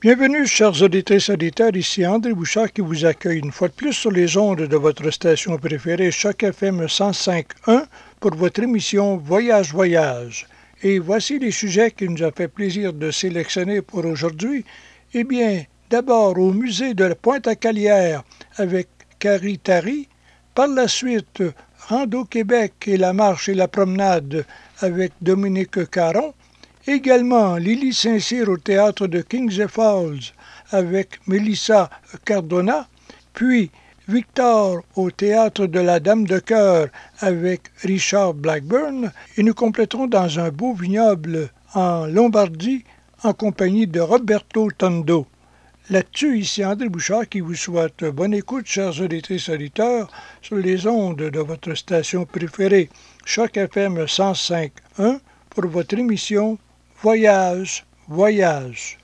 Bienvenue, chers auditrices auditeurs, ici André Bouchard qui vous accueille une fois de plus sur les ondes de votre station préférée, Choc FM 105.1, pour votre émission Voyage Voyage. Et voici les sujets qu'il nous a fait plaisir de sélectionner pour aujourd'hui. Eh bien, d'abord au musée de la Pointe-à-Calière avec Carrie Tari, par la suite Rando Québec et la marche et la promenade avec Dominique Caron, Également, Lily Saint-Cyr au théâtre de Kings Falls avec Melissa Cardona, puis Victor au théâtre de la Dame de Cœur avec Richard Blackburn, et nous compléterons dans un beau vignoble en Lombardie en compagnie de Roberto Tondo. Là-dessus, ici André Bouchard qui vous souhaite bonne écoute, chers auditeurs, sur les ondes de votre station préférée, Choc FM 105.1, pour votre émission Voyage, voyage.